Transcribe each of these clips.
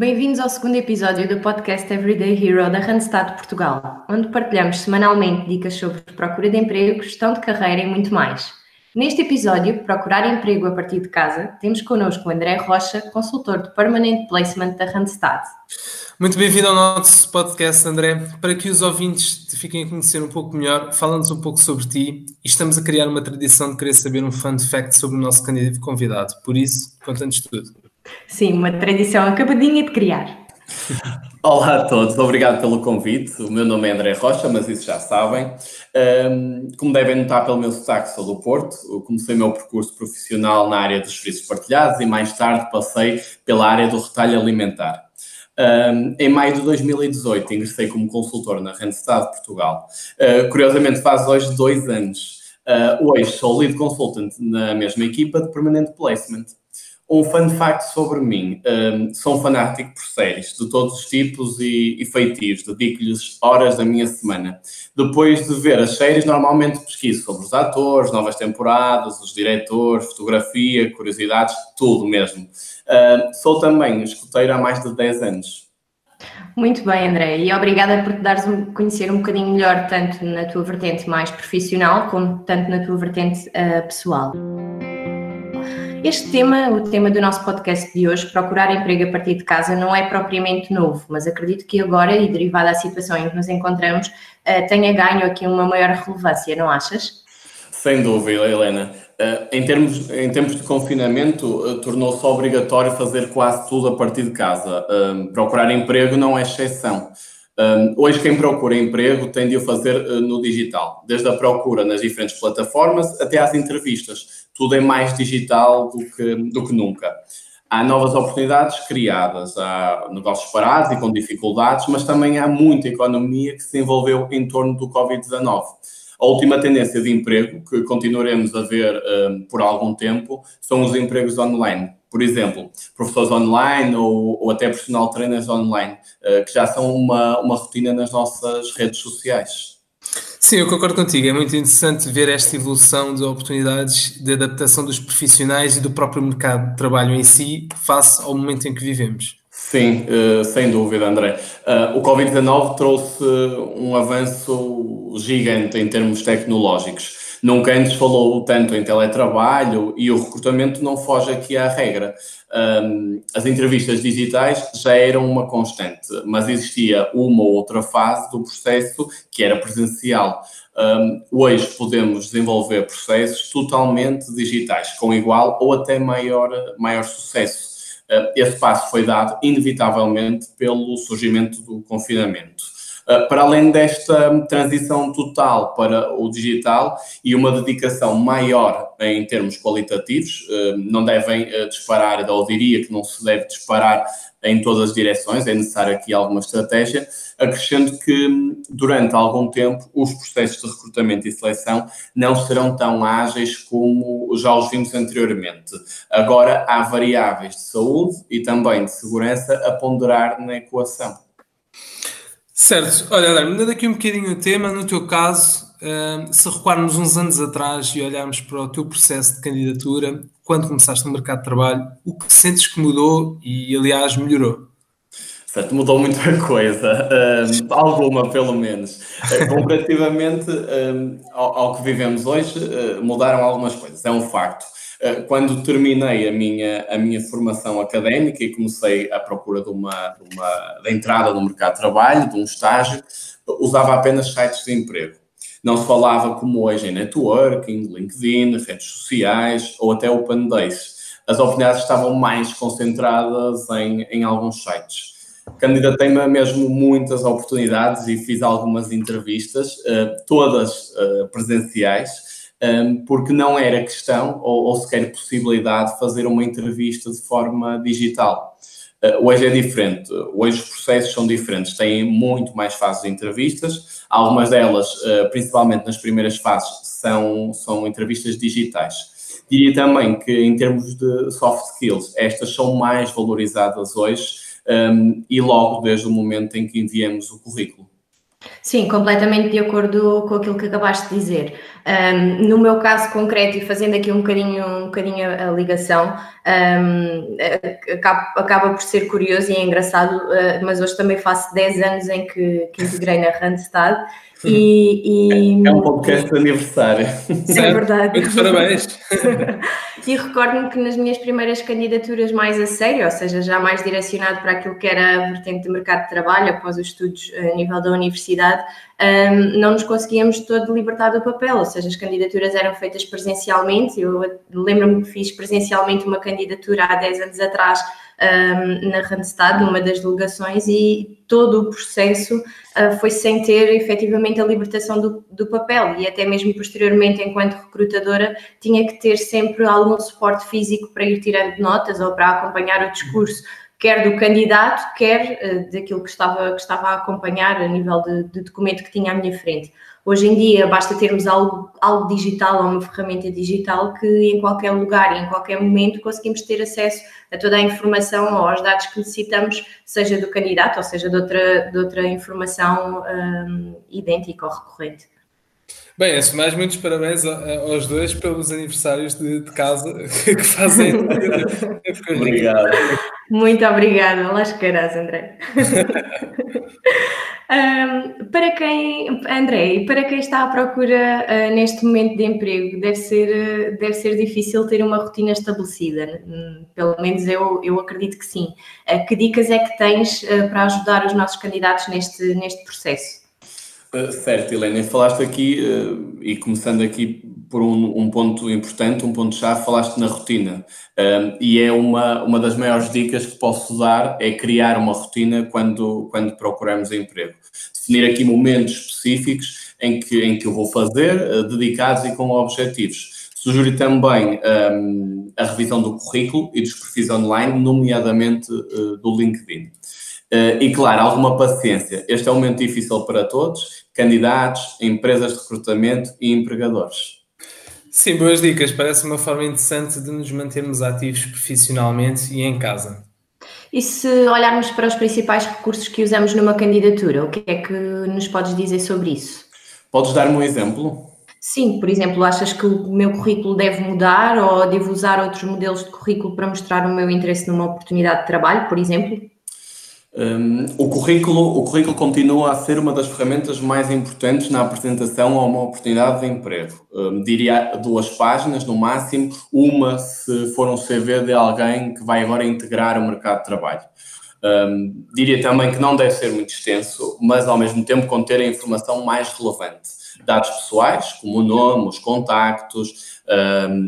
Bem-vindos ao segundo episódio do podcast Everyday Hero da Randstad Portugal, onde partilhamos semanalmente dicas sobre procura de emprego, gestão de carreira e muito mais. Neste episódio, Procurar Emprego a partir de casa, temos connosco o André Rocha, consultor de Permanent Placement da Randstad. Muito bem-vindo ao nosso podcast, André. Para que os ouvintes te fiquem a conhecer um pouco melhor, fala-nos um pouco sobre ti e estamos a criar uma tradição de querer saber um fun fact sobre o nosso candidato convidado. Por isso, conta-nos tudo. Sim, uma tradição acabadinha de criar. Olá a todos, obrigado pelo convite. O meu nome é André Rocha, mas isso já sabem. Como devem notar pelo meu sotaque, sou do Porto. Eu comecei o meu percurso profissional na área dos serviços partilhados e mais tarde passei pela área do retalho alimentar. Um, em maio de 2018 ingressei como consultor na Randstad Portugal. Uh, curiosamente faz hoje dois anos. Uh, hoje sou lead consultant na mesma equipa de Permanent Placement. Um fun fact sobre mim. Um, sou um fanático por séries de todos os tipos e, e feitios. Dedico-lhes horas da minha semana. Depois de ver as séries, normalmente pesquiso sobre os atores, novas temporadas, os diretores, fotografia, curiosidades, tudo mesmo. Uh, sou também escuteiro há mais de 10 anos. Muito bem, André, e obrigada por te dares a conhecer um bocadinho melhor, tanto na tua vertente mais profissional, como tanto na tua vertente uh, pessoal. Este tema, o tema do nosso podcast de hoje, procurar emprego a partir de casa, não é propriamente novo, mas acredito que agora, e derivada da situação em que nos encontramos, eh, tenha ganho aqui uma maior relevância, não achas? Sem dúvida, Helena. Eh, em termos, em de confinamento, eh, tornou-se obrigatório fazer quase tudo a partir de casa. Procurar emprego não é exceção. Hoje, quem procura emprego tem de o fazer no digital, desde a procura nas diferentes plataformas até às entrevistas tudo é mais digital do que, do que nunca. Há novas oportunidades criadas, há negócios parados e com dificuldades, mas também há muita economia que se envolveu em torno do Covid-19. A última tendência de emprego, que continuaremos a ver um, por algum tempo, são os empregos online. Por exemplo, professores online ou, ou até personal trainers online, uh, que já são uma, uma rotina nas nossas redes sociais. Sim, eu concordo contigo. É muito interessante ver esta evolução de oportunidades de adaptação dos profissionais e do próprio mercado de trabalho em si, face ao momento em que vivemos. Sim, uh, sem dúvida, André. Uh, o Covid-19 trouxe um avanço gigante em termos tecnológicos. Nunca antes falou tanto em teletrabalho e o recrutamento não foge aqui à regra. Um, as entrevistas digitais já eram uma constante, mas existia uma ou outra fase do processo que era presencial. Um, hoje podemos desenvolver processos totalmente digitais, com igual ou até maior, maior sucesso. Esse passo foi dado, inevitavelmente, pelo surgimento do confinamento. Ah, para além desta transição total para o digital e uma dedicação maior em termos qualitativos, ah, não devem ah, disparar, ou diria que não se deve disparar em todas as direções, é necessária aqui alguma estratégia, acrescendo que durante algum tempo os processos de recrutamento e seleção não serão tão ágeis como já os vimos anteriormente. Agora há variáveis de saúde e também de segurança a ponderar na equação. Certo, olha, mudando aqui um bocadinho o tema, no teu caso, uh, se recuarmos uns anos atrás e olharmos para o teu processo de candidatura, quando começaste no mercado de trabalho, o que sentes que mudou e, aliás, melhorou? Certo, mudou muita coisa, uh, alguma pelo menos. Uh, comparativamente ao, ao, que vivemos hoje, mudaram algumas coisas, é um facto. Eh, quando terminei a minha, a minha formação académica e comecei à procura de uma, de uma entrada no mercado de trabalho, de um estágio, usava apenas sites de emprego. Não se falava como hoje em networking, LinkedIn, redes sociais ou até Open Days. As oportunidades estavam mais concentradas em, em alguns sites. Candidatei-me a mesmo muitas oportunidades e fiz algumas entrevistas, uh, todas uh, presenciais, porque não era questão ou, ou, sequer possibilidade de fazer uma entrevista de forma digital. Uh, hoje é diferente, hoje os processos são diferentes, têm muito mais fases de entrevistas, algumas delas, uh, principalmente nas primeiras fases, são, são entrevistas digitais. Diria também que, em termos de soft skills, estas são mais valorizadas hoje um, e logo desde o momento em que enviamos o currículo. Sim, completamente de acordo com aquilo que acabaste de dizer. Um, no meu caso concreto, e fazendo aqui um bocadinho, um bocadinho a, ligação, um, acaba, acaba, por ser curioso e é engraçado, uh, mas hoje também faço 10 anos em que, que integrei na Randstad e, e... É um podcast de aniversário. É verdade. Muitos parabéns. e recordo-me que nas minhas primeiras candidaturas mais a sério, ou seja, já mais direcionado para aquilo que era a vertente de mercado de trabalho, após os estudos a nível da universidade, um, não nos conseguíamos todo libertar do papel, ou seja, as candidaturas eram feitas presencialmente. Eu lembro-me que fiz presencialmente uma candidatura há 10 anos atrás um, na Randstad, numa das delegações, e todo o processo uh, foi sem ter efetivamente a libertação do, do, papel e até mesmo posteriormente, enquanto recrutadora, tinha que ter sempre algum suporte físico para ir tirando notas ou para acompanhar o discurso quer do candidato, quer uh, daquilo que estava, que estava a acompanhar a nível de, de, documento que tinha à minha frente. Hoje em dia basta termos algo, algo digital ou uma ferramenta digital que em qualquer lugar e em qualquer momento conseguimos ter acesso a toda a informação ou aos dados que necessitamos, seja do candidato ou seja de outra, de outra informação um, idêntica ou recorrente. Bem, antes de mais, muitos parabéns aos dois pelos aniversários de, de casa que fazem. Obrigado. Muito obrigada. Lá esqueirás, André. um, para quem, André, para quem está à procura uh, neste momento de emprego, deve ser, uh, deve ser difícil ter uma rotina estabelecida. Hum, pelo menos eu, eu acredito que sim. Uh, que dicas é que tens para ajudar os nossos candidatos neste, neste processo? Uh, certo, Helena, falaste aqui, uh, e começando aqui por um, um ponto importante, um ponto-chave, falaste na rotina. Uh, e é uma, uma das maiores dicas que posso dar, é criar uma rotina quando, quando procuramos emprego. Definir aqui momentos específicos em que, em que eu vou fazer, dedicados e com objetivos. Sugiro também um, a revisão do currículo e dos perfis online, nomeadamente do LinkedIn. Uh, e claro, alguma paciência. Este é um momento difícil para todos, candidatos, empresas de recrutamento e empregadores. Sim, boas dicas. Parece uma forma interessante de nos mantermos ativos profissionalmente e em casa. E se olharmos para os principais recursos que usamos numa candidatura, o que é que nos podes dizer sobre isso? Podes dar-me um exemplo? Sim, por exemplo, achas que o meu currículo deve mudar ou devo usar outros modelos de currículo para mostrar o meu interesse numa oportunidade de trabalho, por exemplo? Um, o, currículo, o currículo continua a ser uma das ferramentas mais importantes na apresentação a uma oportunidade de emprego. Um, diria duas páginas no máximo, uma se for um CV de alguém que vai agora integrar o mercado de trabalho. Um, diria também que não deve ser muito extenso, mas ao mesmo tempo conter a informação mais relevante. Dados pessoais, como o nome, os contactos,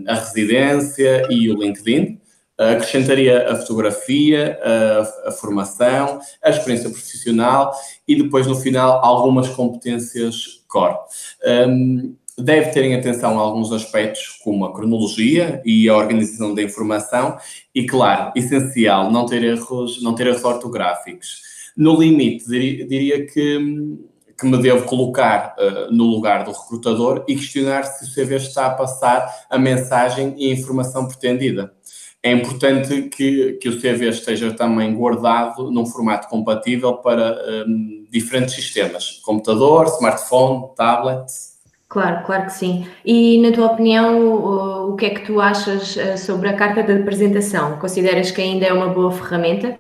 a residência e o LinkedIn, acrescentaria a fotografia, a, a, formação, a experiência profissional e depois, no final, algumas competências core. Um, deve ter em atenção alguns aspectos, como a cronologia e a organização da informação, e, claro, essencial, não ter erros, não ter erros ortográficos. No limite, diria, diria que, que me devo colocar uh, no lugar do recrutador e questionar se o CV está a passar a mensagem e a informação pretendida é importante que, que o CV esteja também guardado num formato compatível para um, diferentes sistemas, computador, smartphone, tablet. Claro, claro que sim. E na tua opinião, o, o que é que tu achas eh, sobre a carta de apresentação? Consideras que ainda é uma boa ferramenta?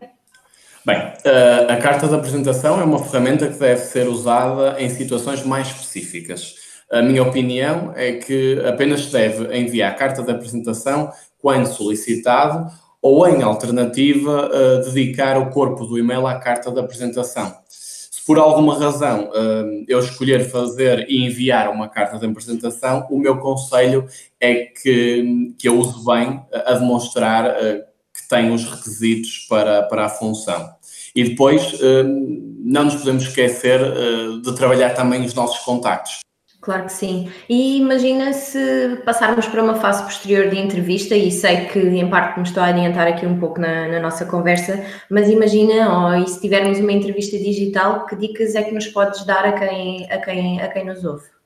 Bem, eh, a carta de apresentação é uma ferramenta que deve ser usada em situações mais específicas. A minha opinião é que apenas se deve enviar a carta de apresentação quando solicitado, ou em alternativa, uh, dedicar o corpo do e-mail à carta de apresentação. Se por alguma razão uh, eu escolher fazer e enviar uma carta de apresentação, o meu conselho é que, que eu use bem a demonstrar uh, que tem os requisitos para, para a função. E depois, não nos podemos esquecer de trabalhar também os nossos contactos. Claro que sim. E imagina se passarmos para uma fase posterior de entrevista, e sei que em parte me estou a adiantar aqui um pouco na, na nossa conversa, mas imagina, oh, se tivermos uma entrevista digital, que dicas é que nos podes dar a quem, a quem, a quem nos ouve?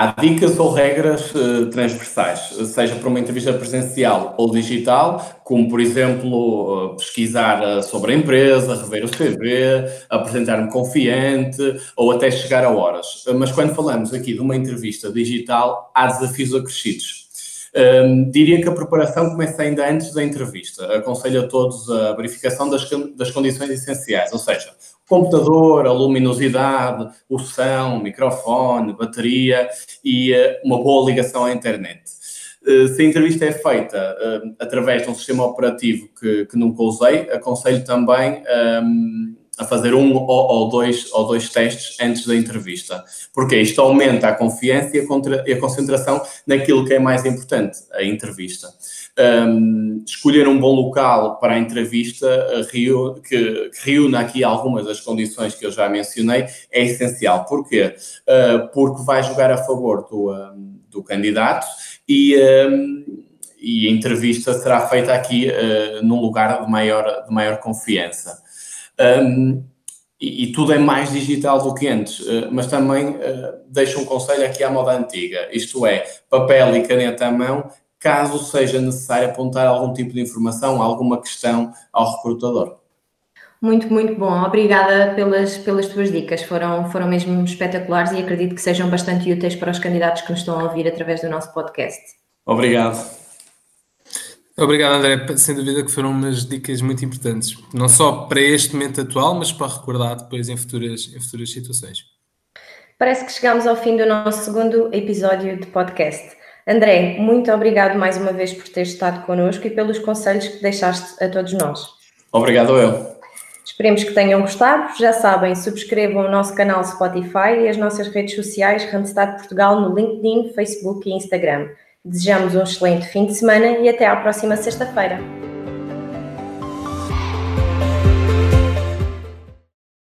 Há dicas ou regras uh, transversais, seja para uma entrevista presencial ou digital, como, por exemplo, uh, pesquisar uh, sobre a empresa, rever o CV, apresentar-me confiante ou até chegar a horas. mas quando falamos aqui de uma entrevista digital, há desafios acrescidos. Um, diria que a preparação começa ainda antes da entrevista. Aconselho a todos a verificação das, das condições essenciais, ou seja, computador, a luminosidade, o som, microfone, bateria e uh, uma boa ligação à internet. Uh, se a entrevista é feita uh, através de um sistema operativo que, que nunca usei, aconselho também um, a fazer um ou, dois, ou dois testes antes da entrevista, porque isto aumenta a confiança e a concentração naquilo que é mais importante, a entrevista um, escolher um bom local para a entrevista que, que reúna aqui algumas das condições que eu já mencionei é essencial. Porquê? Uh, porque vai jogar a favor do, um, do candidato e, um, e a entrevista será feita aqui uh, num lugar de maior, de maior confiança. E, e, tudo é mais digital do que antes, mas também uh, deixo um conselho aqui à moda antiga, isto é, papel e caneta à mão caso seja necessário apontar algum tipo de informação, alguma questão ao recrutador. Muito, muito bom. Obrigada pelas, pelas tuas dicas. Foram, foram mesmo espetaculares e acredito que sejam bastante úteis para os candidatos que nos estão a ouvir através do nosso podcast. Obrigado. Obrigado, André. Sem dúvida que foram umas dicas muito importantes, não só para este momento atual, mas para recordar depois em futuras, em futuras situações. Parece que chegamos ao fim do nosso segundo episódio de podcast. André, muito obrigado mais uma vez por ter estado connosco e pelos conselhos que deixaste a todos nós. Obrigado eu. Esperemos que tenham gostado. Já sabem, subscrevam o nosso canal Spotify e as nossas redes sociais Randstad Portugal no LinkedIn, Facebook e Instagram. Desejamos um excelente fim de semana e até à próxima sexta-feira.